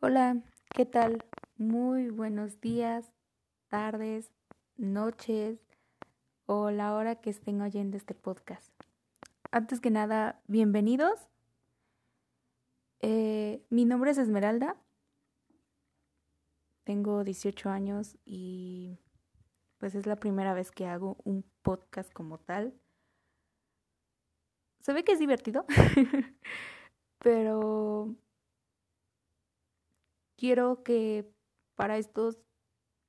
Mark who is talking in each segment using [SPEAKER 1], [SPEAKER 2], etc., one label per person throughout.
[SPEAKER 1] Hola, ¿qué tal? Muy buenos días, tardes, noches o la hora que estén oyendo este podcast. Antes que nada, bienvenidos. Eh, mi nombre es Esmeralda. Tengo 18 años y pues es la primera vez que hago un podcast como tal. Se ve que es divertido, pero quiero que para estos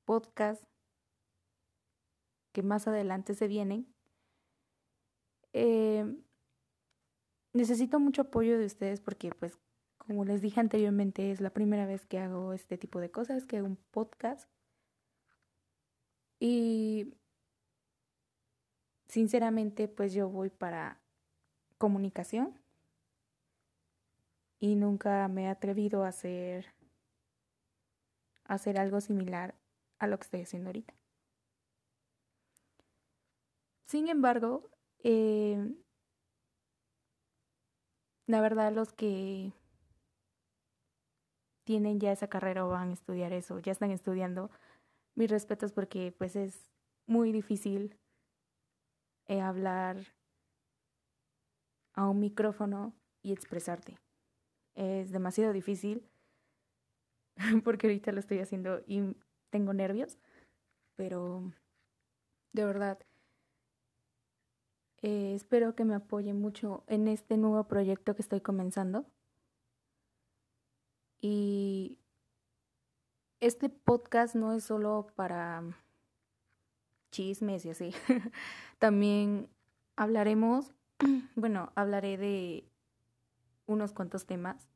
[SPEAKER 1] podcasts que más adelante se vienen, eh, necesito mucho apoyo de ustedes porque pues como les dije anteriormente es la primera vez que hago este tipo de cosas, que hago un podcast. Y sinceramente pues yo voy para comunicación y nunca me he atrevido a hacer hacer algo similar a lo que estoy haciendo ahorita. Sin embargo, eh, la verdad los que tienen ya esa carrera o van a estudiar eso, ya están estudiando, mis respetos porque pues es muy difícil eh, hablar a un micrófono y expresarte. Es demasiado difícil porque ahorita lo estoy haciendo y tengo nervios, pero de verdad eh, espero que me apoyen mucho en este nuevo proyecto que estoy comenzando. Y este podcast no es solo para chismes y así. También hablaremos, bueno, hablaré de unos cuantos temas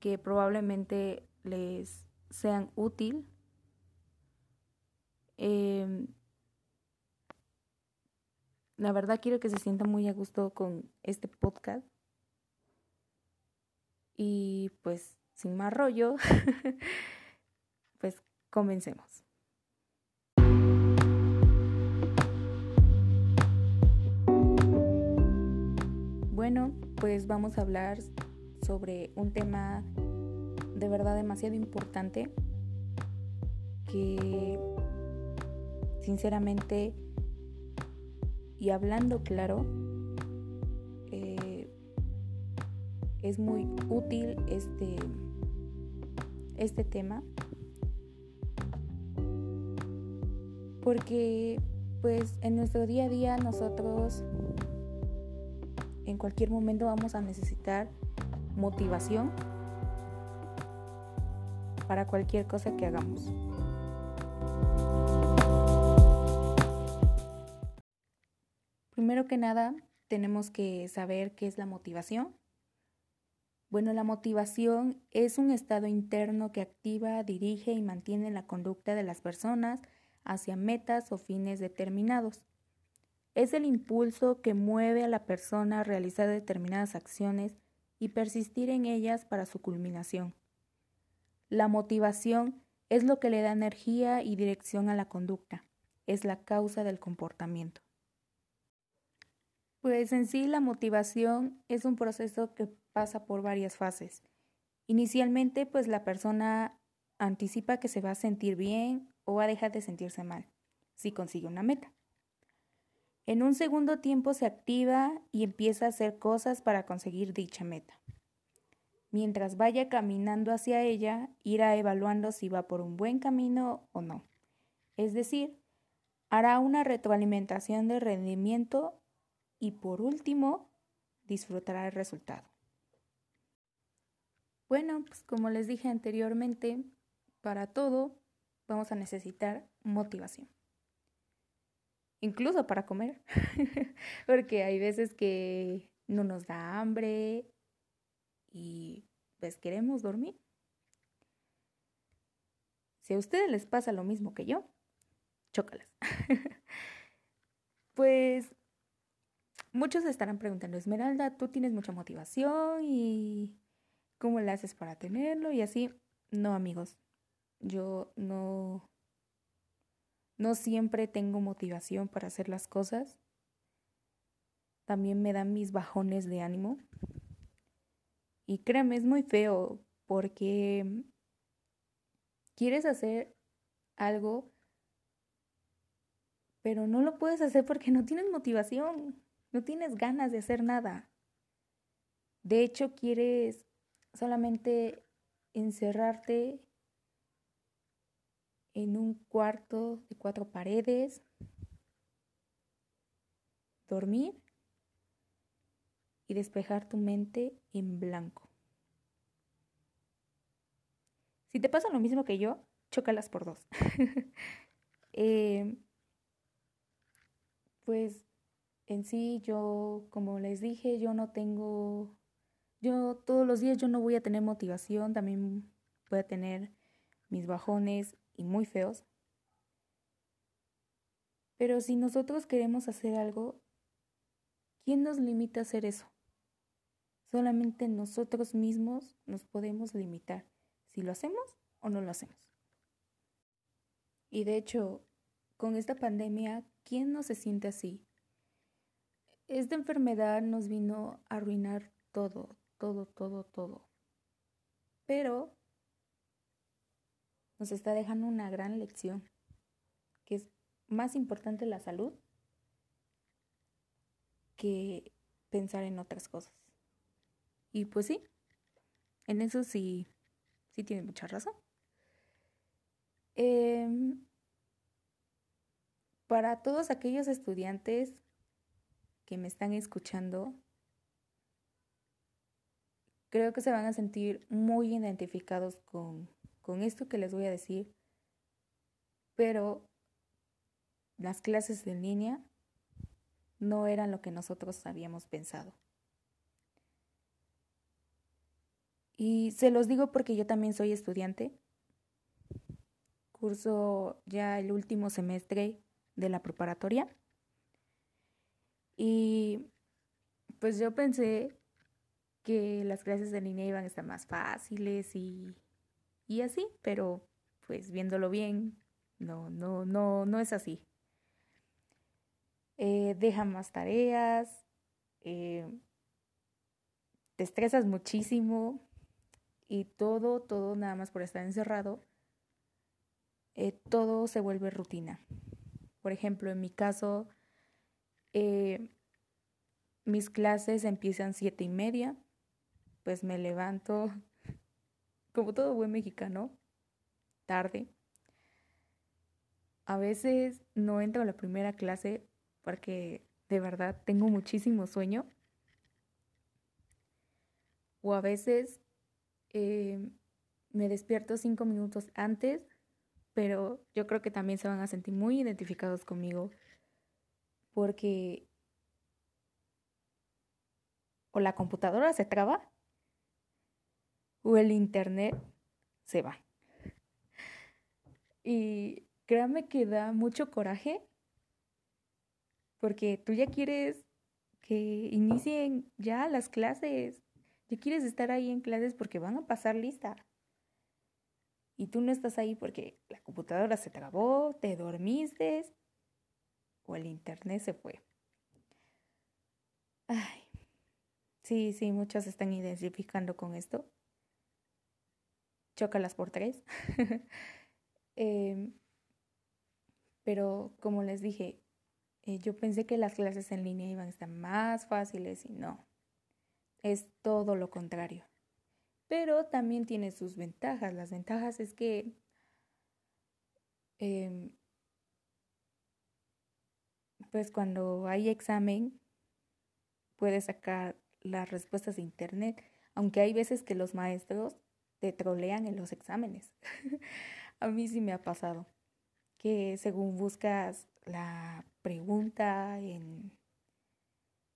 [SPEAKER 1] que probablemente les sean útil. Eh, la verdad quiero que se sientan muy a gusto con este podcast. Y pues sin más rollo, pues comencemos. Bueno, pues vamos a hablar sobre un tema de verdad demasiado importante que sinceramente y hablando claro eh, es muy útil este este tema. Porque pues en nuestro día a día nosotros en cualquier momento vamos a necesitar motivación para cualquier cosa que hagamos. Primero que nada, tenemos que saber qué es la motivación. Bueno, la motivación es un estado interno que activa, dirige y mantiene la conducta de las personas hacia metas o fines determinados. Es el impulso que mueve a la persona a realizar determinadas acciones y persistir en ellas para su culminación. La motivación es lo que le da energía y dirección a la conducta, es la causa del comportamiento. Pues en sí la motivación es un proceso que pasa por varias fases. Inicialmente, pues la persona anticipa que se va a sentir bien o va a dejar de sentirse mal si consigue una meta. En un segundo tiempo se activa y empieza a hacer cosas para conseguir dicha meta. Mientras vaya caminando hacia ella, irá evaluando si va por un buen camino o no. Es decir, hará una retroalimentación de rendimiento y por último, disfrutará el resultado. Bueno, pues como les dije anteriormente, para todo vamos a necesitar motivación. Incluso para comer, porque hay veces que no nos da hambre y pues queremos dormir. Si a ustedes les pasa lo mismo que yo, chócalas. pues muchos estarán preguntando, Esmeralda, tú tienes mucha motivación y ¿cómo le haces para tenerlo? Y así, no amigos, yo no, no siempre tengo motivación para hacer las cosas. También me dan mis bajones de ánimo. Y créanme, es muy feo porque quieres hacer algo, pero no lo puedes hacer porque no tienes motivación, no tienes ganas de hacer nada. De hecho, quieres solamente encerrarte en un cuarto de cuatro paredes, dormir y despejar tu mente en blanco. Si te pasa lo mismo que yo, chócalas por dos. Eh, pues en sí yo, como les dije, yo no tengo, yo todos los días yo no voy a tener motivación, también voy a tener mis bajones y muy feos. Pero si nosotros queremos hacer algo, ¿quién nos limita a hacer eso? Solamente nosotros mismos nos podemos limitar si lo hacemos o no lo hacemos. Y de hecho, con esta pandemia, ¿quién no se siente así? Esta enfermedad nos vino a arruinar todo, todo, todo, todo. Pero nos está dejando una gran lección, que es más importante la salud que pensar en otras cosas. Y pues sí, en eso sí, sí tiene mucha razón. Em, para todos aquellos estudiantes que me están escuchando, creo que se van a sentir muy identificados con, con esto que les voy a decir, pero las clases en línea no eran lo que nosotros habíamos pensado. Y se los digo porque yo también soy estudiante. Curso ya el último semestre de la preparatoria. Y pues yo pensé que las clases de línea iban a estar más fáciles y, y así, pero pues viéndolo bien, no, no, no, no es así. Eh, dejan más tareas, eh, te estresas muchísimo, y todo, todo nada más por estar encerrado, eh, todo se vuelve rutina. Por ejemplo, en mi caso, eh, mis clases empiezan siete y media, pues me levanto, como todo buen mexicano, tarde. A veces no entro a la primera clase porque de verdad tengo muchísimo sueño. O a veces eh, me despierto cinco minutos antes, pero yo creo que también se van a sentir muy identificados conmigo porque o la computadora se traba o el internet se va. Y créanme que da mucho coraje porque tú ya quieres que inicien ya las clases Tú quieres estar ahí en clases porque van a pasar lista. Y tú no estás ahí porque la computadora se trabó, te dormiste o el internet se fue. Ay, sí, sí, muchos están identificando con esto. Chócalas por tres. Em, pero como les dije, eh, yo pensé que las clases en línea iban a estar más fáciles y no es todo lo contrario. Pero también tiene sus ventajas. Las ventajas es que em, pues cuando hay examen puedes sacar las respuestas de internet, aunque hay veces que los maestros te trolean en los exámenes. A mí sí me ha pasado que según buscas la pregunta en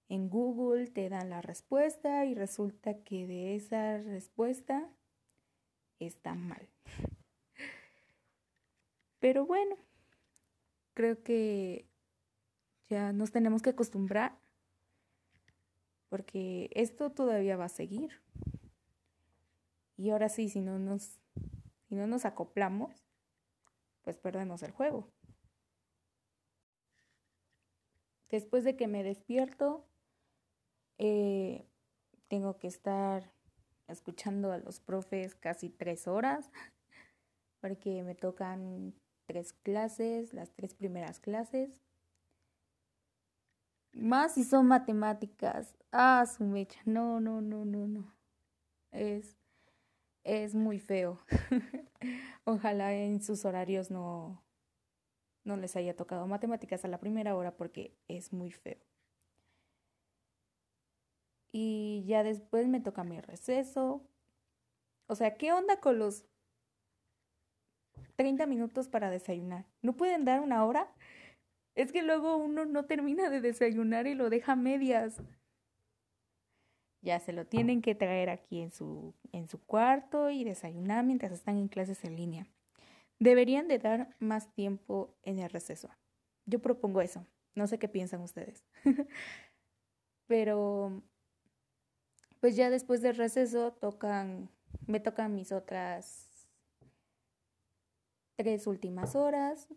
[SPEAKER 1] en Google te dan la respuesta y resulta que de esa respuesta está mal. Pero bueno, creo que ya nos tenemos que acostumbrar porque esto todavía va a seguir. Y ahora sí, si no nos, si no nos acoplamos, pues perdemos el juego. Después de que me despierto, eh, tengo que estar escuchando a los profes casi tres horas, porque me tocan tres clases, las tres primeras clases. Más si son matemáticas. Ah, su mecha. No, no, no, no, no. Es, es muy feo. Ojalá en sus horarios no, no les haya tocado matemáticas a la primera hora porque es muy feo. Y ya después me toca mi receso. O sea, ¿qué onda con los 30 minutos para desayunar? ¿No pueden dar una hora? Es que luego uno no termina de desayunar y lo deja a medias. Ya se lo tienen que traer aquí en su, en su cuarto y desayunar mientras están en clases en línea. Deberían de dar más tiempo en el receso. Yo propongo eso. No sé qué piensan ustedes. Pero pues ya después del receso tocan, me tocan mis otras tres últimas horas.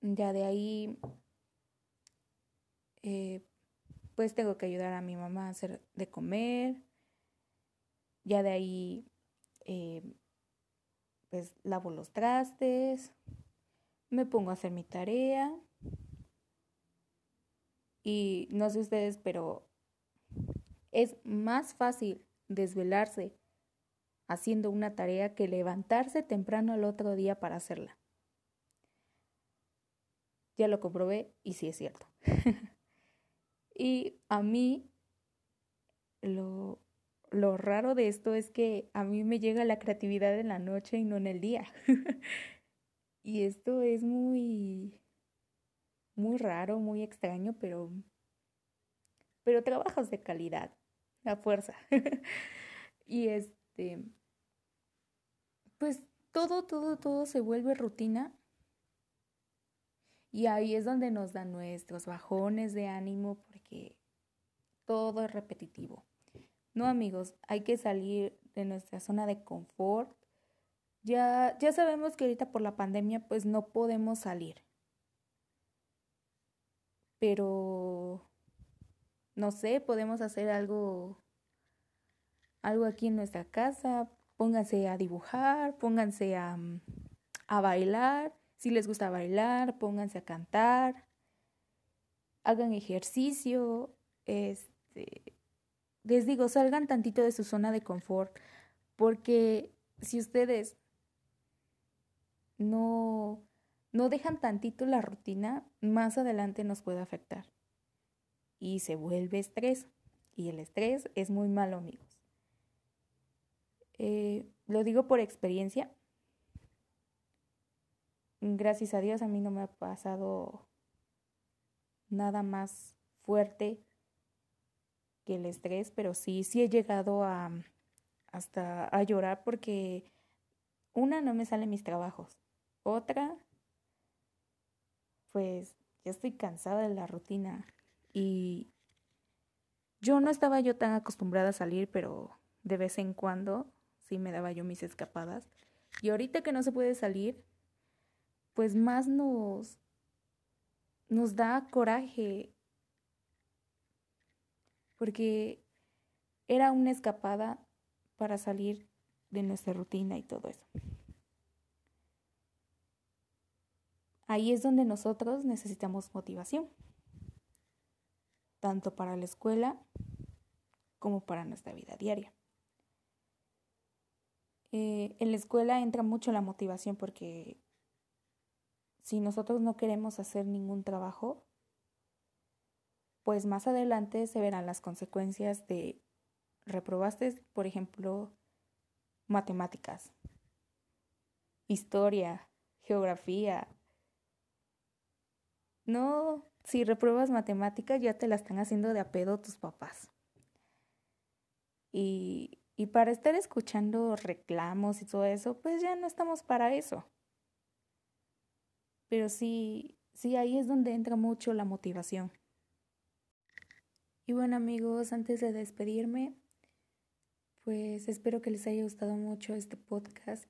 [SPEAKER 1] Ya de ahí, eh, pues tengo que ayudar a mi mamá a hacer de comer. Ya de ahí, eh, pues lavo los trastes, me pongo a hacer mi tarea. Y no sé ustedes, pero es más fácil desvelarse haciendo una tarea que levantarse temprano al otro día para hacerla. Ya lo comprobé y sí es cierto. y a mí lo, lo raro de esto es que a mí me llega la creatividad en la noche y no en el día. y esto es muy, muy raro, muy extraño, pero, pero trabajas de calidad la fuerza. y este, pues todo, todo, todo se vuelve rutina. Y ahí es donde nos dan nuestros bajones de ánimo porque todo es repetitivo. No, amigos, hay que salir de nuestra zona de confort. Ya, ya sabemos que ahorita por la pandemia pues no podemos salir. Pero no sé, podemos hacer algo, algo aquí en nuestra casa, pónganse a dibujar, pónganse a, mm, a bailar, si les gusta bailar, pónganse a cantar, hagan ejercicio, este, les digo, salgan tantito de su zona de confort, porque si ustedes no, no dejan tantito la rutina, más adelante nos puede afectar y se vuelve estrés. Y el estrés es muy malo, amigos. Eh, lo digo por experiencia. Gracias a Dios a mí no me ha pasado nada más fuerte que el estrés, pero sí, sí he llegado a hasta a llorar porque una no me salen mis trabajos, otra pues ya estoy cansada de la rutina y yo no estaba yo tan acostumbrada a salir, pero de vez en cuando sí me daba yo mis escapadas. Y ahorita que no se puede salir, pues más nos, nos da coraje. Porque era una escapada para salir de nuestra rutina y todo eso. Ahí es donde nosotros necesitamos motivación tanto para la escuela como para nuestra vida diaria. Eh, en la escuela entra mucho la motivación porque si nosotros no queremos hacer ningún trabajo, pues más adelante se verán las consecuencias de reprobaste, por ejemplo, matemáticas, historia, geografía. No si repruebas matemáticas ya te la están haciendo de a pedo tus papás. Y, y para estar escuchando reclamos y todo eso, pues ya no estamos para eso. Pero sí, sí, ahí es donde entra mucho la motivación. Y bueno amigos, antes de despedirme, pues espero que les haya gustado mucho este podcast.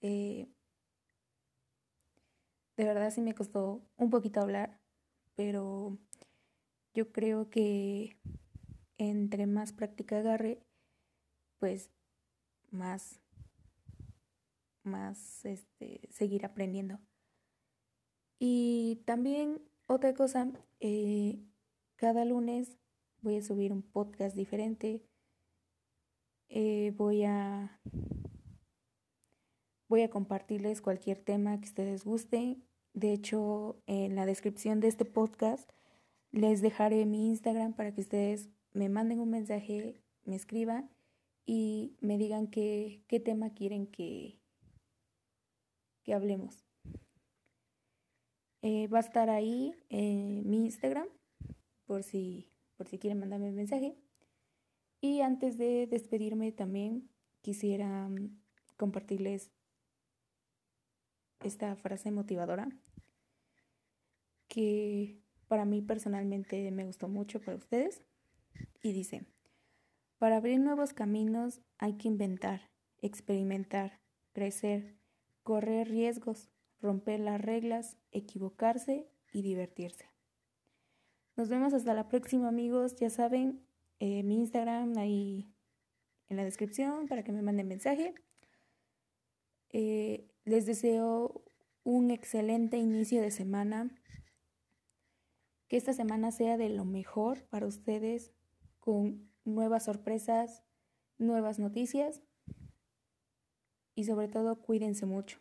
[SPEAKER 1] Eh, de verdad sí me costó un poquito hablar, pero yo creo que entre más práctica agarre, pues más, más, este, seguir aprendiendo. Y también otra cosa, eh, cada lunes voy a subir un podcast diferente. Eh, voy a voy a compartirles cualquier tema que ustedes gusten. De hecho, en la descripción de este podcast les dejaré mi Instagram para que ustedes me manden un mensaje, me escriban y me digan qué, qué tema quieren que, que hablemos. Eh, va a estar ahí en mi Instagram por si, por si quieren mandarme un mensaje. Y antes de despedirme también quisiera mm, compartirles esta frase motivadora que para mí personalmente me gustó mucho para ustedes y dice, para abrir nuevos caminos hay que inventar, experimentar, crecer, correr riesgos, romper las reglas, equivocarse y divertirse. Nos vemos hasta la próxima amigos, ya saben, eh, mi Instagram ahí en la descripción para que me manden mensaje. Eh, les deseo un excelente inicio de semana. Que esta semana sea de lo mejor para ustedes con nuevas sorpresas, nuevas noticias y sobre todo cuídense mucho.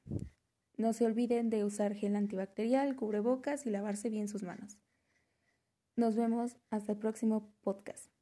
[SPEAKER 1] No se olviden de usar gel antibacterial, cubrebocas y lavarse bien sus manos. Nos vemos hasta el próximo podcast.